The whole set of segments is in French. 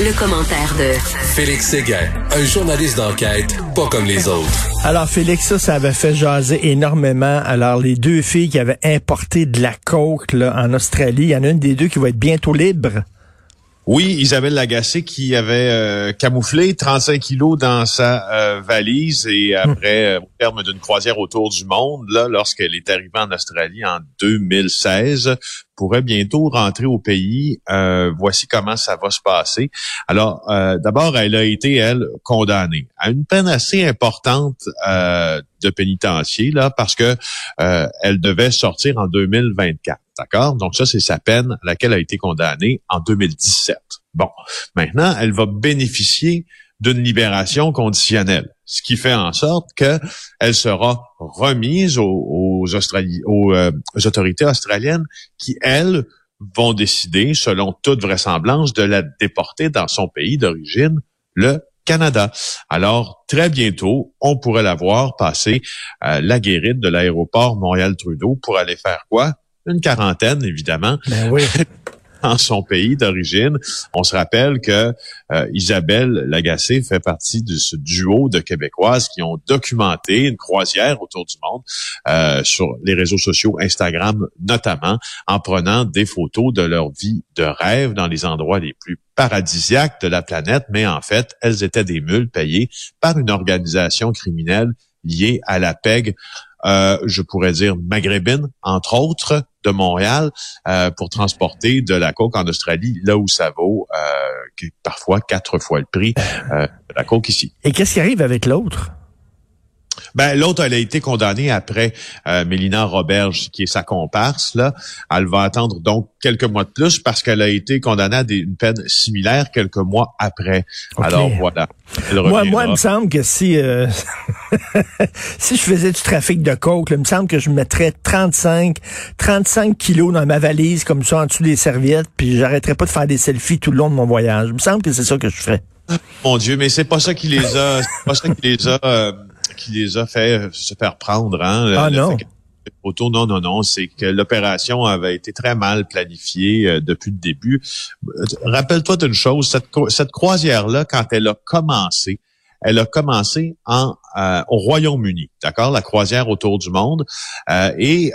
Le, commentaire de Félix Séguin, un journaliste d'enquête pas comme les autres. Alors Félix, ça, ça avait fait jaser énormément. Alors les deux filles qui avaient importé de la coke là, en Australie, il y en a une des deux qui va être bientôt libre. Oui, Isabelle Lagacé qui avait euh, camouflé 35 kilos dans sa euh, valise et après, euh, au terme d'une croisière autour du monde, là, lorsqu'elle est arrivée en Australie en 2016, pourrait bientôt rentrer au pays. voici comment ça va se passer. Alors, d'abord, elle a été, elle, condamnée à une peine assez importante de pénitencier, là, parce que elle devait sortir en 2024. D'accord? Donc ça, c'est sa peine à laquelle elle a été condamnée en 2017. Bon, maintenant, elle va bénéficier d'une libération conditionnelle, ce qui fait en sorte qu'elle sera remise aux, euh, aux, autorités australiennes qui, elles, vont décider, selon toute vraisemblance, de la déporter dans son pays d'origine, le Canada. Alors, très bientôt, on pourrait la voir passer euh, la guérite de l'aéroport Montréal-Trudeau pour aller faire quoi? une quarantaine, évidemment. Ben oui. en son pays d'origine. On se rappelle que euh, Isabelle Lagacé fait partie de ce duo de Québécoises qui ont documenté une croisière autour du monde euh, sur les réseaux sociaux, Instagram notamment, en prenant des photos de leur vie de rêve dans les endroits les plus paradisiaques de la planète, mais en fait, elles étaient des mules payées par une organisation criminelle liée à la PEG euh, je pourrais dire maghrébine, entre autres, de Montréal, euh, pour transporter de la coke en Australie, là où ça vaut euh, parfois quatre fois le prix de la coke ici. Et qu'est-ce qui arrive avec l'autre? Ben, l'autre, elle a été condamnée après euh, Mélina Roberge, qui est sa comparse. Là. Elle va attendre donc quelques mois de plus parce qu'elle a été condamnée à une peine similaire quelques mois après. Alors voilà. Moi, moi, il me semble que si euh, si je faisais du trafic de coke, il me semble que je mettrais 35 35 kilos dans ma valise comme ça en dessous des serviettes, puis j'arrêterais pas de faire des selfies tout le long de mon voyage. Il me semble que c'est ça que je ferais. Mon Dieu, mais c'est pas ça qui les a, c'est pas ça qui les a. Euh, qui les a fait euh, se faire prendre. Hein, ah non. Auto, non, non, non, c'est que l'opération avait été très mal planifiée euh, depuis le début. Euh, rappelle-toi d'une chose, cette, cette croisière-là, quand elle a commencé, elle a commencé en au Royaume-Uni, d'accord, la croisière autour du monde, et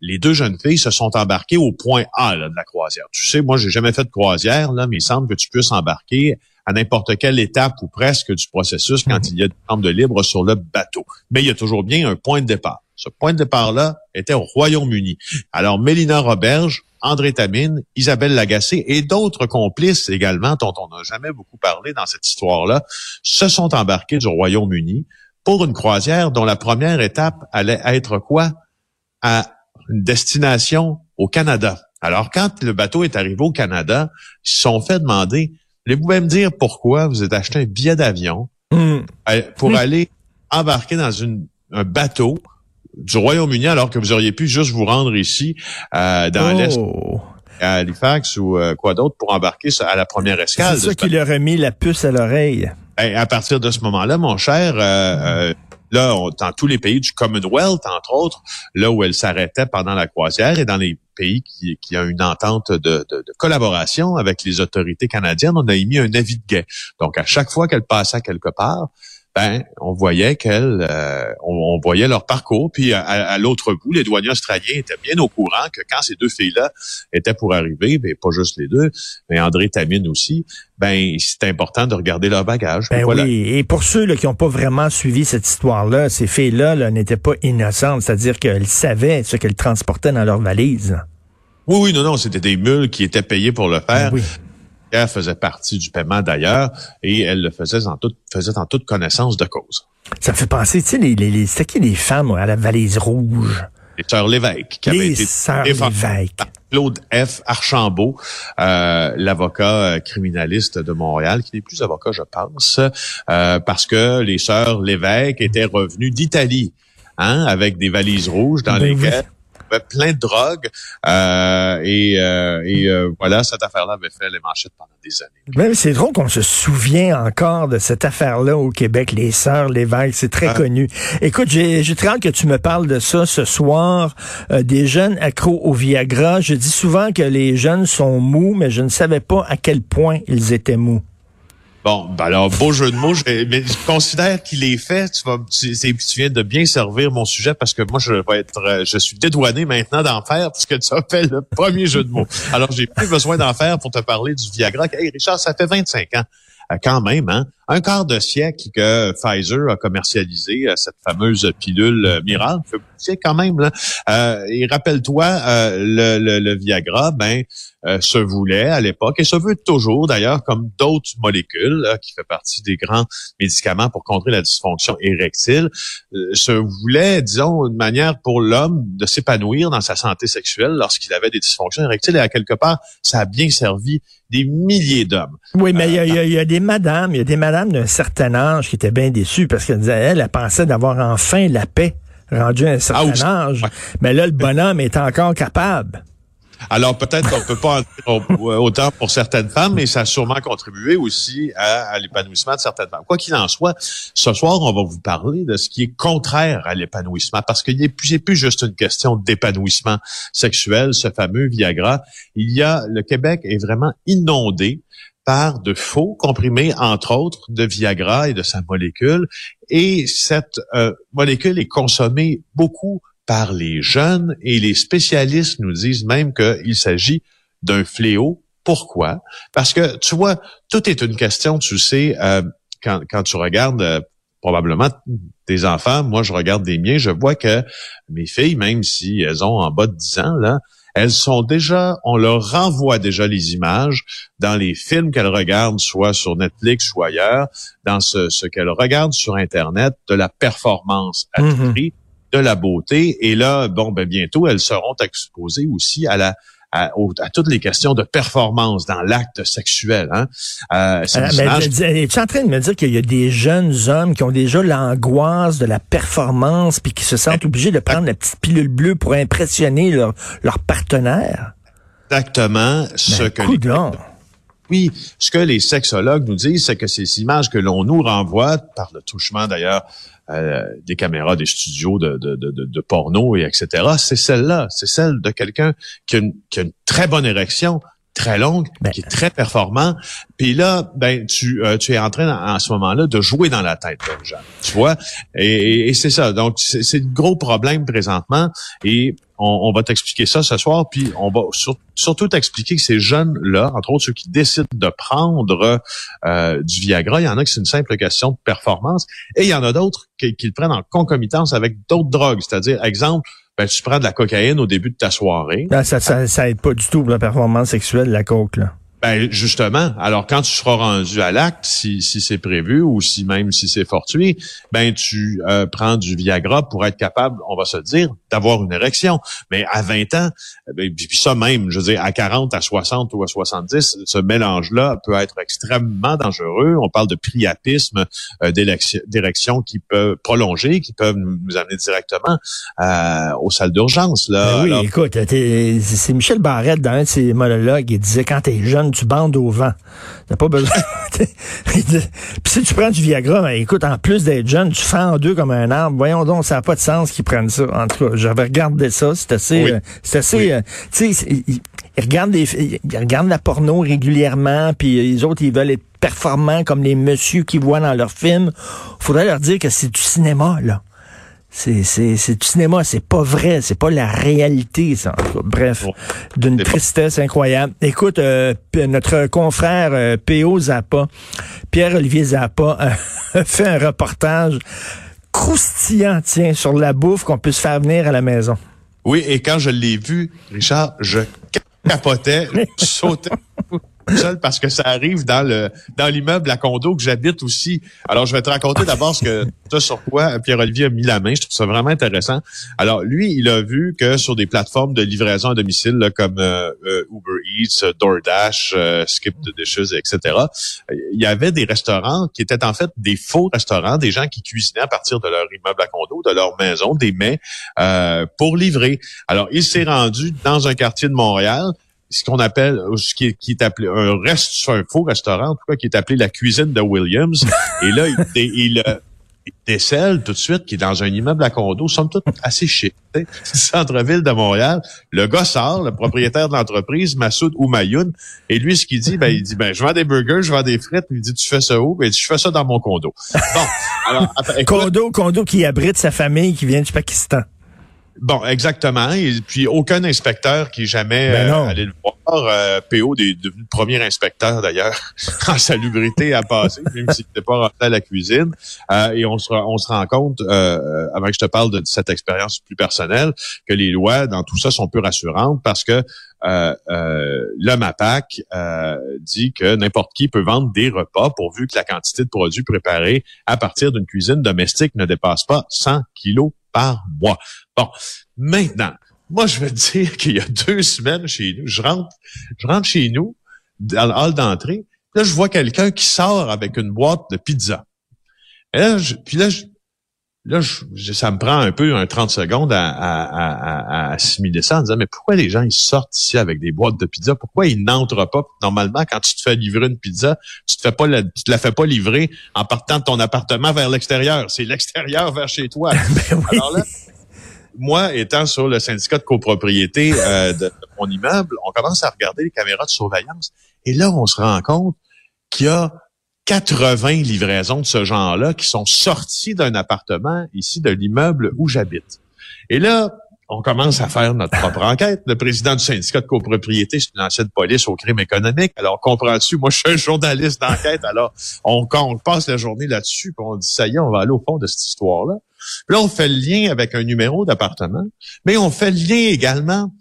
les deux jeunes filles se sont embarquées au point A de la croisière. Tu sais, moi, j'ai jamais fait de croisière là, mais il semble que tu puisses embarquer à n'importe quelle étape ou presque du processus quand il y a des chambres de libre sur le bateau. Mais il y a toujours bien un point de départ. Ce point de départ-là était au Royaume-Uni. Alors, Mélina Roberge, André Tamine, Isabelle Lagacé et d'autres complices également, dont on n'a jamais beaucoup parlé dans cette histoire-là, se sont embarqués du Royaume-Uni pour une croisière dont la première étape allait être quoi? À une destination au Canada. Alors, quand le bateau est arrivé au Canada, ils se sont fait demander vous pouvez me dire pourquoi vous êtes acheté un billet d'avion hmm. pour hmm. aller embarquer dans une, un bateau du Royaume-Uni alors que vous auriez pu juste vous rendre ici euh, dans l'Est oh. à Halifax ou euh, quoi d'autre pour embarquer à la première escale. C'est ça qui leur a mis la puce à l'oreille. Ben, à partir de ce moment-là, mon cher, euh, là, dans tous les pays du Commonwealth, entre autres, là où elle s'arrêtait pendant la croisière et dans les pays qui, a une entente de, de, collaboration avec les autorités canadiennes, on a émis un avis de guet. Donc, à chaque fois qu'elle passait quelque part, ben, on voyait qu'elle, euh, on, voyait leur parcours. Puis à, l'autre bout, les douaniers australiens étaient bien au courant que quand ces deux filles-là étaient pour arriver, ben pas juste les deux, mais André Tamine aussi, ben c'est important de regarder leur bagage. Ben oui. Et pour ceux là, qui n'ont pas vraiment suivi cette histoire-là, ces filles-là -là, n'étaient pas innocentes, c'est-à-dire qu'elles savaient ce qu'elles transportaient dans leur valise. Oui, oui, non, non, c'était des mules qui étaient payées pour le faire. Ben faisait partie du paiement d'ailleurs et elle le faisait en toute, faisait en toute connaissance de cause. Ça me fait penser, tu sais, les, les, c'était qui les femmes à la valise rouge? les sœurs Lévesque, qui avaient Les été sœurs Lévesque. Claude F. Archambault, euh, l'avocat euh, criminaliste de Montréal, qui n'est plus avocat, je pense, euh, parce que les sœurs Lévesque étaient revenues d'Italie, hein, avec des valises rouges dans Ben lesquelles avait plein de drogue. euh, et euh, et euh, voilà, cette affaire-là avait fait les manchettes pendant des années. Même c'est drôle qu'on se souvient encore de cette affaire-là au Québec, les sœurs Lévesque, c'est très Ah. connu. Écoute, j'ai j'ai très hâte que tu me parles de ça ce soir, euh, des jeunes accros au Viagra. Je dis souvent que les jeunes sont mous, mais je ne savais pas à quel point ils étaient mous. Bon, ben alors, beau jeu de mots, je, mais je considère qu'il est fait. Tu vas, tu, tu viens de bien servir mon sujet parce que moi, je vais être, euh, je suis dédouané maintenant d'en faire parce que tu as fait le premier jeu de mots. Alors, j'ai plus besoin d'en faire pour te parler du Viagra. Hey, Richard, ça fait 25 ans. euh, Quand même, hein? Un quart de siècle que Pfizer a commercialisé euh, cette fameuse pilule miracle. C'est quand même là. Euh, et rappelle-toi, euh, le, le, le Viagra, ben, euh, se voulait à l'époque et se veut toujours d'ailleurs comme d'autres molécules là, qui fait partie des grands médicaments pour contrer la dysfonction érectile, euh, se voulait, disons, une manière pour l'homme de s'épanouir dans sa santé sexuelle lorsqu'il avait des dysfonctions érectiles et à quelque part, ça a bien servi des milliers d'hommes. Oui, mais il y a- il y, a- y a des madames, il y a des madames d'un certain âge qui étaient bien déçues parce qu'elles disaient, elle, elle pensait d'avoir enfin la paix rendue à un certain âge. Ouais. Mais là, le bonhomme est encore capable. Alors peut-être qu'on peut pas en dire au- autant pour certaines femmes, mais ça a sûrement contribué aussi à, l'épanouissement de certaines femmes. Quoi qu'il en soit, ce soir, on va vous parler de ce qui est contraire à l'épanouissement, parce qu'il n'est plus, plus juste une question d'épanouissement sexuel, ce fameux Viagra. Il y a, le Québec est vraiment inondé par de faux comprimés, entre autres, de Viagra et de sa molécule. Et cette euh, molécule est consommée beaucoup par les jeunes et les spécialistes nous disent même qu'il s'agit d'un fléau. Pourquoi? Parce que, tu vois, tout est une question, tu sais, euh, quand, quand tu regardes euh, probablement des enfants, moi je regarde des miens, je vois que mes filles, même si elles ont en bas de 10 ans, là, elles sont déjà, on leur renvoie déjà les images dans les films qu'elles regardent, soit sur Netflix ou ailleurs, dans ce, ce qu'elles regardent sur Internet, de la performance à tout prix, de la beauté. Et là, bon, ben bientôt, elles seront exposées aussi à la à, toutes les questions de performance dans l'acte sexuel. Hein? Euh, c'est dis- es-tu en train de me dire qu'il y a des jeunes hommes qui ont déjà l'angoisse de la performance puis qui se sentent obligés de prendre la petite pilule bleue pour impressionner leur, leur partenaire? exactement ce Ben, que Oui, ce que les sexologues nous disent, c'est que ces images que l'on nous renvoie, par le touchement d'ailleurs euh, des caméras des studios de, de, de, porno et etc., c'est celle-là, c'est celle de quelqu'un qui, qui a une très bonne érection, très longue, Ben. qui est très performant. Puis là, ben tu, euh, tu es en train en, en ce moment-là de jouer dans la tête des gens, tu vois? Et, et- et c'est ça. Donc c'est c'est le gros problème présentement. Et on, on va t'expliquer ça ce soir. Puis on va sur- surtout t'expliquer que ces jeunes-là, entre autres ceux qui décident de prendre euh, du Viagra, il y en a qui c'est une simple question de performance, et il y en a d'autres qui, qui le prennent en concomitance avec d'autres drogues. C'est-à-dire, exemple, ben, tu prends de la cocaïne au début de ta soirée. Là, ça, ça, ça aide pas du tout pour la performance sexuelle la coke. Là. Ben justement, alors quand tu seras rendu à l'acte, si, si c'est prévu ou si même si c'est fortuit, ben tu euh, prends du Viagra pour être capable, on va se dire, d'avoir une érection. Mais à 20 ans, ben, puis ça même, je veux dire, à 40, à 60 ou à 70, ce mélange-là peut être extrêmement dangereux. On parle de priapisme, euh, d'érection qui peut prolonger, qui peuvent nous amener directement euh, aux salles d'urgence. Là, Ben oui, Alors, écoute, t'es- c'est c'est Michel Barrette dans un de ses monologues, il disait quand t'es jeune, tu bandes au vent. T'as pas besoin. Puis si tu prends du Viagra, ben, écoute, en plus d'être jeune, tu fends en deux comme un arbre. Voyons donc, ça n'a pas de sens qu'ils prennent ça. En tout cas, j'avais regardé ça, c'est assez, Oui. euh, c'est assez, Oui. euh, tu sais, ils regardent des, ils regardent la porno régulièrement, puis les autres, ils veulent être performants comme les messieurs qu'ils voient dans leurs films. Faudrait leur dire que c'est du cinéma, là. C'est, c'est, c'est du cinéma, c'est pas vrai, c'est pas la réalité, ça. En tout cas, bref, d'une tristesse incroyable. Écoute, euh, notre confrère euh, P.O. Zappa, Pierre-Olivier Zappa, euh, a fait un reportage croustillant, tiens, sur la bouffe qu'on peut se faire venir à la maison. Oui, et quand je l'ai vu, Richard, je capotais, je sautais. Parce que ça arrive dans le dans l'immeuble à condo que j'habite aussi. Alors, je vais te raconter d'abord ce que sur quoi Pierre-Olivier a mis la main. Je trouve ça vraiment intéressant. Alors, lui, il a vu que sur des plateformes de livraison à domicile là, comme euh, euh, Uber Eats, DoorDash, euh, Skip the Dishes, etc., il y avait des restaurants qui étaient en fait des faux restaurants, des gens qui cuisinaient à partir de leur immeuble à condo, de leur maison, des mets pour livrer. Alors, il s'est rendu dans un quartier de Montréal ce qu'on appelle, ce qui est, qui est appelé un reste, un faux restaurant, en tout cas, qui est appelé la cuisine de Williams. Et là, il, il, il décèle tout de suite qui est dans un immeuble à condo, somme toute assez chic, centre-ville de Montréal. Le gars sort, le propriétaire de l'entreprise, Massoud Oumayoun, et lui, ce qu'il dit, ben, il dit, ben, je vends des burgers, je vends des frites. Il dit, tu fais ça où? Ben, il dit, je fais ça dans mon condo. Bon. Alors, condo, condo qui abrite sa famille qui vient du Pakistan. Bon, exactement. Et puis aucun inspecteur qui est jamais ben euh, allé le voir. Euh, PO est devenu le premier inspecteur d'ailleurs en salubrité à passer, même s'il n'était pas rentré à la cuisine. Euh, et on se, on se rend compte, euh, avant que je te parle de cette expérience plus personnelle, que les lois dans tout ça sont peu rassurantes parce que euh, euh, le MAPAC euh, dit que n'importe qui peut vendre des repas pourvu que la quantité de produits préparés à partir d'une cuisine domestique ne dépasse pas 100 kilos par mois. Bon, maintenant, moi, je veux dire qu'il y a deux semaines chez nous, je rentre, je rentre chez nous, dans le hall d'entrée, là, je vois quelqu'un qui sort avec une boîte de pizza. Puis là, je, là, je, ça me prend un peu un 30 secondes à, à, à, à assimiler ça en disant, mais pourquoi les gens, ils sortent ici avec des boîtes de pizza? Pourquoi ils n'entrent pas? Normalement, quand tu te fais livrer une pizza, tu te fais pas la, tu te la fais pas livrer en partant de ton appartement vers l'extérieur. C'est l'extérieur vers chez toi. ben oui. Alors là, moi, étant sur le syndicat de copropriété euh, de, mon immeuble, on commence à regarder les caméras de surveillance. Et là, on se rend compte qu'il y a 80 livraisons de ce genre-là qui sont sorties d'un appartement ici de l'immeuble où j'habite. Et là, on commence à faire notre propre enquête. Le président du syndicat de copropriété, c'est une ancienne police au crime économique. Alors, comprends-tu, moi, je suis un journaliste d'enquête. Alors, on, passe la journée là-dessus, puis on dit, ça y est, on va aller au fond de cette histoire-là. Puis là, on fait le lien avec un numéro d'appartement, mais on fait le lien également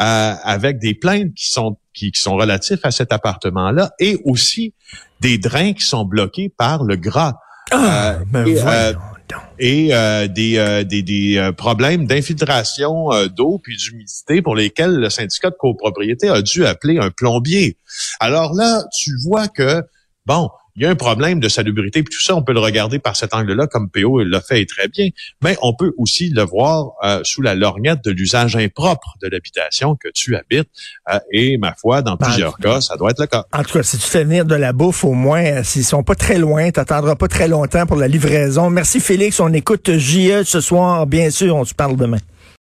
euh, avec des plaintes qui sont qui, qui sont relatifs à cet appartement-là et aussi des drains qui sont bloqués par le gras. Ah, euh, ben et, euh, et euh, des, des, des problèmes d'infiltration d'eau puis d'humidité pour lesquels le syndicat de copropriété a dû appeler un plombier. Alors là, tu vois que, bon, il y a un problème de salubrité, puis tout ça, on peut le regarder par cet angle-là, comme PO l'a fait très bien, mais on peut aussi le voir euh, sous la lorgnette de l'usage impropre de l'habitation que tu habites, euh, et ma foi, dans ben, plusieurs cas, ça doit être le cas. En tout cas, si tu fais venir de la bouffe, au moins, euh, s'ils sont pas très loin, t'attendras pas très longtemps pour la livraison. Merci Félix, on écoute JE ce soir, bien sûr, on se parle demain.